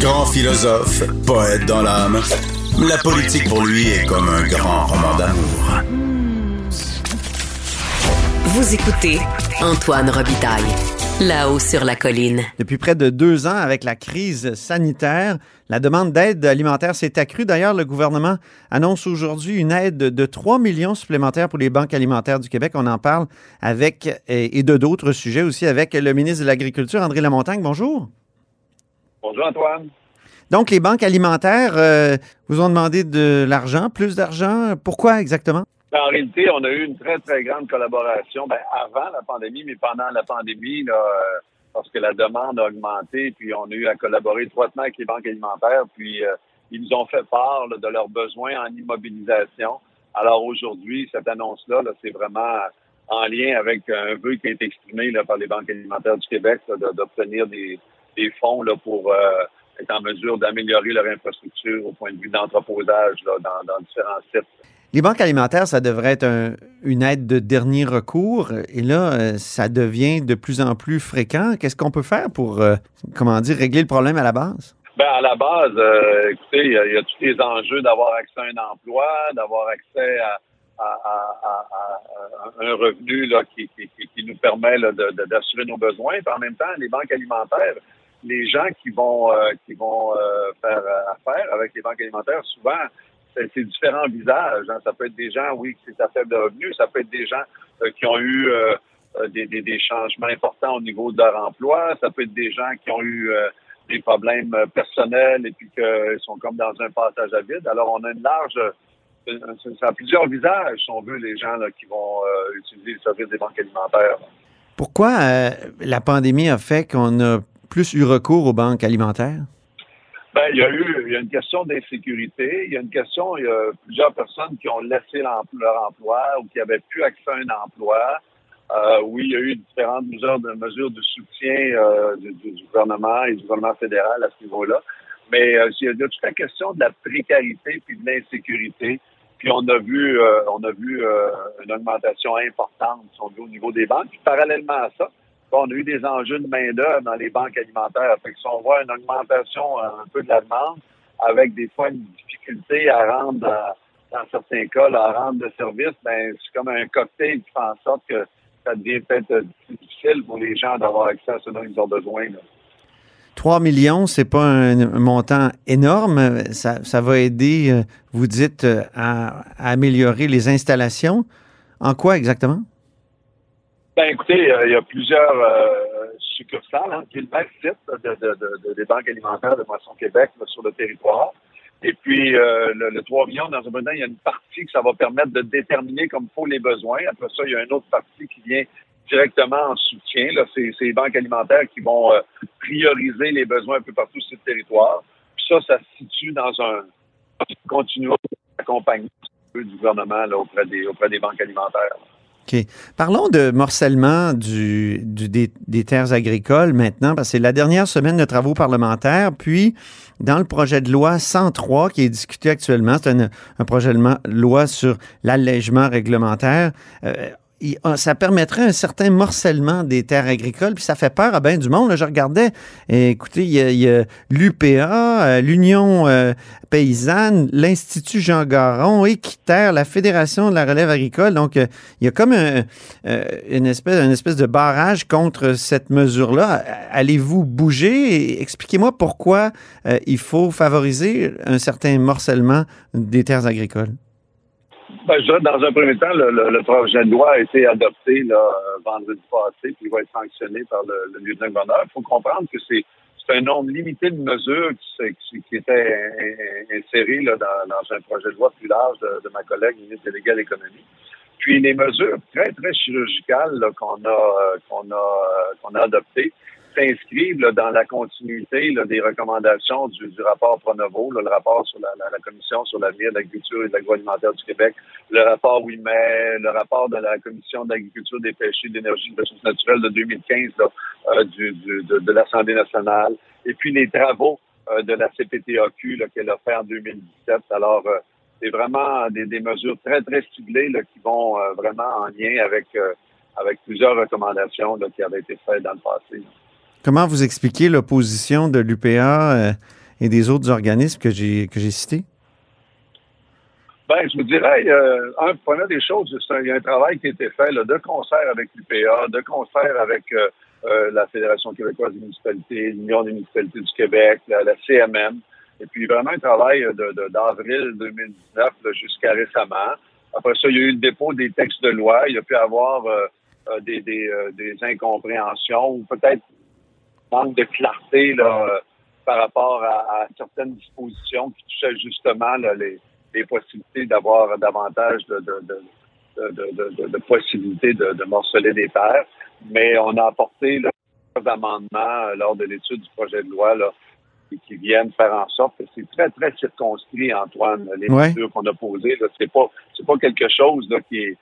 Grand philosophe, poète dans l'âme, la politique pour lui est comme un grand roman d'amour. Vous écoutez Antoine Robitaille, là-haut sur la colline. Depuis près de deux ans, avec la crise sanitaire, la demande d'aide alimentaire s'est accrue. D'ailleurs, le gouvernement annonce aujourd'hui une aide de 3 millions supplémentaires pour les banques alimentaires du Québec. On en parle avec, et de d'autres sujets aussi, avec le ministre de l'Agriculture, André Lamontagne. Bonjour. Bonjour Antoine. Donc, les banques alimentaires euh, vous ont demandé de l'argent, plus d'argent. Pourquoi exactement? Ben, en réalité, on a eu une très, très grande collaboration ben, avant la pandémie, mais pendant la pandémie, là, euh, parce que la demande a augmenté, puis on a eu à collaborer étroitement avec les banques alimentaires, puis euh, ils nous ont fait part de leurs besoins en immobilisation. Alors aujourd'hui, cette annonce-là, -là, c'est vraiment en lien avec un vœu qui a été exprimé là, par les banques alimentaires du Québec d'obtenir des, des fonds là, pour euh, être en mesure d'améliorer leur infrastructure au point de vue d'entreposage dans, dans, différents sites. Les banques alimentaires, ça devrait être une aide de dernier recours. Et là, euh, ça devient de plus en plus fréquent. Qu'est-ce qu'on peut faire pour, euh, comment dire, régler le problème à la base? Ben, à la base, écoutez, il y, a tous les enjeux d'avoir accès à un emploi, d'avoir accès à, un revenu là, qui, qui, nous permet d'assurer nos besoins. Puis en même temps, les banques alimentaires, les gens qui vont euh, qui vont euh, faire euh, affaire avec les banques alimentaires, souvent, c'est différents visages. Hein. Ça peut être des gens, oui, qui sont à faible revenu, ça peut être des gens qui ont eu des, changements importants au niveau de leur emploi, ça peut être des gens qui ont eu des problèmes personnels et puis qu'ils sont comme dans un passage à vide. Alors, on a une large plusieurs visages, si on veut, les gens là, qui vont utiliser le service des banques alimentaires. Pourquoi la pandémie a fait qu'on a plus eu recours aux banques alimentaires? Ben, il y a eu il y a une question d'insécurité. Il y a une question, il y a plusieurs personnes qui ont laissé leur emploi ou qui n'avaient plus accès à un emploi. Euh, oui, il y a eu différentes mesures de, mesures de soutien euh, du, gouvernement et du gouvernement fédéral à ce niveau-là. Mais euh, il y a toute la question de la précarité puis de l'insécurité. Puis on a vu, on a vu une augmentation importante au niveau des banques. Puis parallèlement à ça, on a eu des enjeux de main-d'œuvre dans les banques alimentaires. Fait que si on voit une augmentation un peu de la demande, avec des fois une difficulté à rendre, dans certains cas, à rendre le service, ben, c'est comme un cocktail qui fait en sorte que ça devient peut-être difficile pour les gens d'avoir accès à ce dont ils ont besoin. 3 millions, c'est pas un, montant énorme. Ça, ça, va aider, euh, vous dites, euh, à améliorer les installations. En quoi exactement? Ben écoutez, euh, il y a plusieurs euh, succursales, hein, qui le même site de, de, de, des banques alimentaires de Moisson Québec sur le territoire. Et puis euh, le, le, 3 millions, dans un moment, il y a une partie que ça va permettre de déterminer comme faut les besoins. Après ça, il y a une autre partie qui vient directement en soutien. Là, c'est, les banques alimentaires qui vont prioriser les besoins un peu partout sur le territoire. Puis ça, ça se situe dans un continuum d'accompagnement du gouvernement là, auprès des auprès des banques alimentaires. Parlons de morcellement du, des, terres agricoles maintenant, parce que c'est la dernière semaine de travaux parlementaires. Puis, dans le projet de loi 103 qui est discuté actuellement, c'est un, projet de loi sur l'allègement réglementaire. Euh, ça permettrait un certain morcellement des terres agricoles, puis ça fait peur à bien du monde. Là, je regardais, écoutez, il y a, l'UPA, euh, l'Union euh, paysanne, l'Institut Jean Garon, Équiterre, la Fédération de la relève agricole. Donc, euh, il y a comme une, espèce, une espèce de barrage contre cette mesure-là. Allez-vous bouger? Expliquez-moi pourquoi il faut favoriser un certain morcellement des terres agricoles. Dans un premier temps, le, projet de loi a été adopté là, vendredi passé, puis il va être sanctionné par le, le lieutenant-gouverneur. Il faut comprendre que c'est un nombre limité de mesures qui, étaient insérées dans, un projet de loi plus large de, ma collègue ministre déléguée à l'économie. Puis les mesures très, très chirurgicales qu'on a qu'on a qu'on a adoptées s'inscrivent dans la continuité des recommandations du, rapport Pronovo, le rapport sur la, Commission sur l'avenir de l'agriculture et de l'agroalimentaire du Québec, le rapport WIMET, le rapport de la Commission de l'agriculture, des pêchers, de l'énergie et des ressources naturelles de 2015 euh, de, l'Assemblée nationale, et puis les travaux euh, de la CPTAQ qu'elle a fait en 2017. Alors, euh, c'est vraiment des, mesures très, très ciblées qui vont vraiment en lien avec, avec plusieurs recommandations qui avaient été faites dans le passé. Comment vous expliquez l'opposition de l'UPA euh, et des autres organismes que j'ai cités? Ben, je vous dirais, euh, un, première des choses, il y a un travail qui a été fait de concert avec l'UPA, de concert avec euh, euh, la Fédération québécoise des municipalités, l'Union des municipalités du Québec, la, CMM, et puis vraiment un travail de, d'avril 2019 jusqu'à récemment. Après ça, il y a eu le dépôt des textes de loi. Il y a pu avoir des, des, des, incompréhensions ou peut-être manque de clarté là, par rapport à, à, certaines dispositions qui touchaient justement là, les les possibilités d'avoir davantage de, de, de, de, possibilités de, morceler des terres. Mais on a apporté amendements euh, lors de l'étude du projet de loi là, qui, viennent faire en sorte que c'est très, très circonscrit, Antoine, les mesures qu'on a posées. C'est pas c'est pas quelque chose là, qui est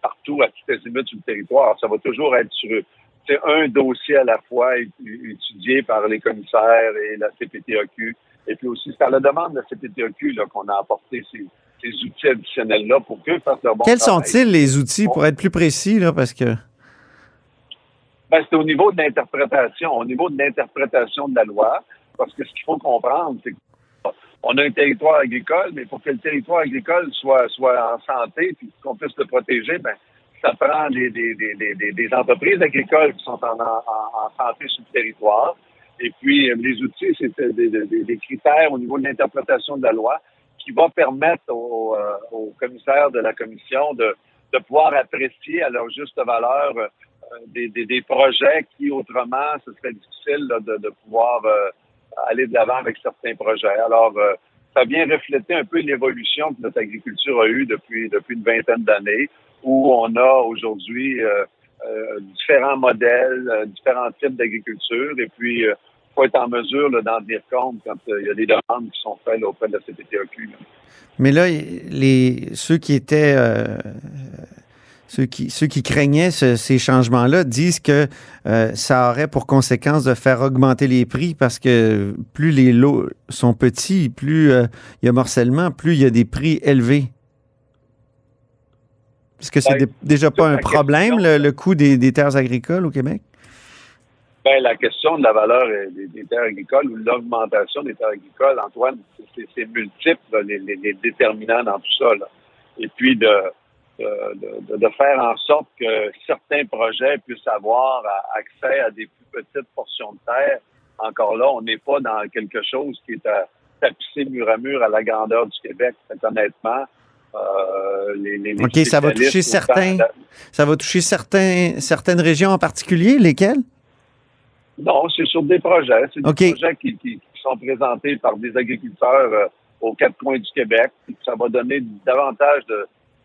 partout, à toutes les limites sur le territoire. Ça va toujours être sur un dossier à la fois étudié par les commissaires et la CPTAQ et puis aussi, c'est à la demande de la CPTEQ qu'on a apporté ces, outils additionnels-là pour qu'eux fassent leur bon Quels sont-ils, les outils, pour être plus précis, là, parce que... Ben, c'est au niveau de l'interprétation, au niveau de l'interprétation de la loi, parce que ce qu'il faut comprendre, c'est qu'on a un territoire agricole, mais pour que le territoire agricole soit, soit en santé, puis qu'on puisse le protéger, ben, ça prend des, des, des, des, entreprises agricoles qui sont en, en santé sur le territoire. Et puis, euh, les outils, c'est euh, des, critères au niveau de l'interprétation de la loi qui va permettre aux, euh, commissaires de la commission de, pouvoir apprécier à leur juste valeur des, projets qui, autrement, ce serait difficile de, pouvoir aller de l'avant avec certains projets. Alors, ça vient refléter un peu l'évolution que notre agriculture a eue depuis, depuis une vingtaine d'années, où on a aujourd'hui différents modèles, différents types d'agriculture, et puis faut être en mesure d'en dire compte quand euh, il y a des demandes qui sont faites auprès de la CPTAQ. Mais là, les, ceux qui étaient. Euh, ceux qui, ceux qui craignaient ces changements-là disent que euh, ça aurait pour conséquence de faire augmenter les prix parce que plus les lots sont petits, plus il y a morcellement, plus il y a des prix élevés. Est-ce que c'est déjà pas un problème, le, coût des terres agricoles au Québec? Ben, la question de la valeur des, terres agricoles ou l'augmentation des terres agricoles, Antoine, c'est multiple, les, les, déterminants dans tout ça. Là. Et puis de, de, de, faire en sorte que certains projets puissent avoir accès à des plus petites portions de terre. Encore là, on n'est pas dans quelque chose qui est à tapisser mur à mur à la grandeur du Québec, honnêtement. Euh, les, les, OK, ça va toucher certains. Ça va toucher certains, certaines régions en particulier, lesquelles? Non, c'est sur des projets. C'est des projets qui, sont présentés par des agriculteurs euh, aux quatre coins du Québec. ça va donner davantage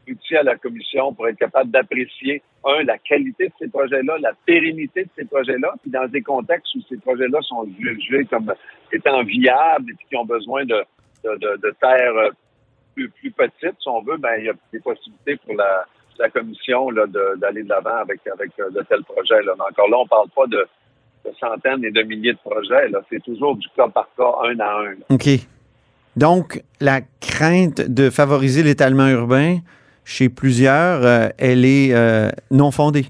d'outils à la commission pour être capable d'apprécier, un, la qualité de ces projets-là, la pérennité de ces projets-là, puis dans des contextes où ces projets-là sont jugés comme étant viables et puis qui ont besoin de, de, terres euh, plus, plus petites, si on veut, ben il y a des possibilités pour la, la commission d'aller de l'avant avec, avec euh, de tels projets. Là. Mais encore là, on parle pas de de centaines et de milliers de projets. C'est toujours du cas par cas, un à un. OK. Donc, la crainte de favoriser l'étalement urbain chez plusieurs, euh, elle est euh, non fondée.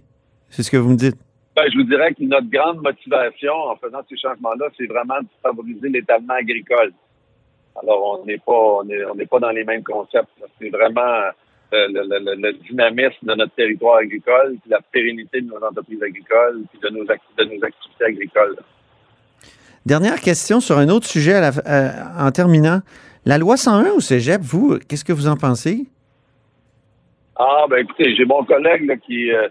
C'est ce que vous me dites. Ben, je vous dirais que notre grande motivation en faisant ces changements-là, c'est vraiment de favoriser l'étalement agricole. Alors, on n'est pas, on n'est pas dans les mêmes concepts. C'est vraiment euh, le, dynamisme de notre territoire agricole, puis la pérennité de nos entreprises agricoles, puis de nos, de nos activités agricoles. Dernière question sur un autre sujet euh, en terminant. La loi 101 au Cégep, vous, qu'est-ce que vous en pensez? Ah, ben écoutez, j'ai mon collègue qui euh,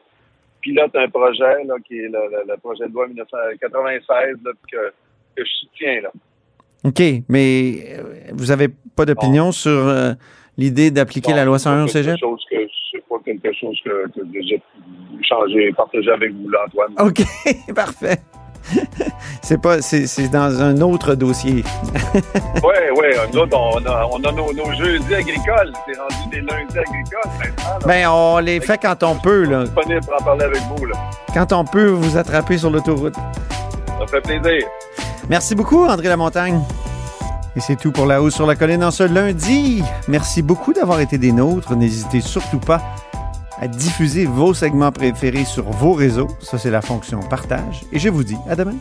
pilote un projet, qui est le, projet de loi 1996, que, que, je soutiens. Là. OK, mais vous n'avez pas d'opinion sur l'idée d'appliquer la loi 101 au cégep? C'est pas quelque chose que, que j'ai changé, partagé avec vous, Antoine. OK, parfait. c'est pas, c'est, dans un autre dossier. oui, oui. Nous on a, on a nos, nos, jeudis agricoles. C'est rendu des lundis agricoles maintenant. Ben, on les fait quand on peut, là. disponible pour en parler avec vous, là. Quand on peut vous attraper sur l'autoroute. Ça fait plaisir. Merci beaucoup, André Lamontagne. Et c'est tout pour La Hausse sur la Colline en ce lundi. Merci beaucoup d'avoir été des nôtres. N'hésitez surtout pas à diffuser vos segments préférés sur vos réseaux. Ça, c'est la fonction partage. Et je vous dis à demain.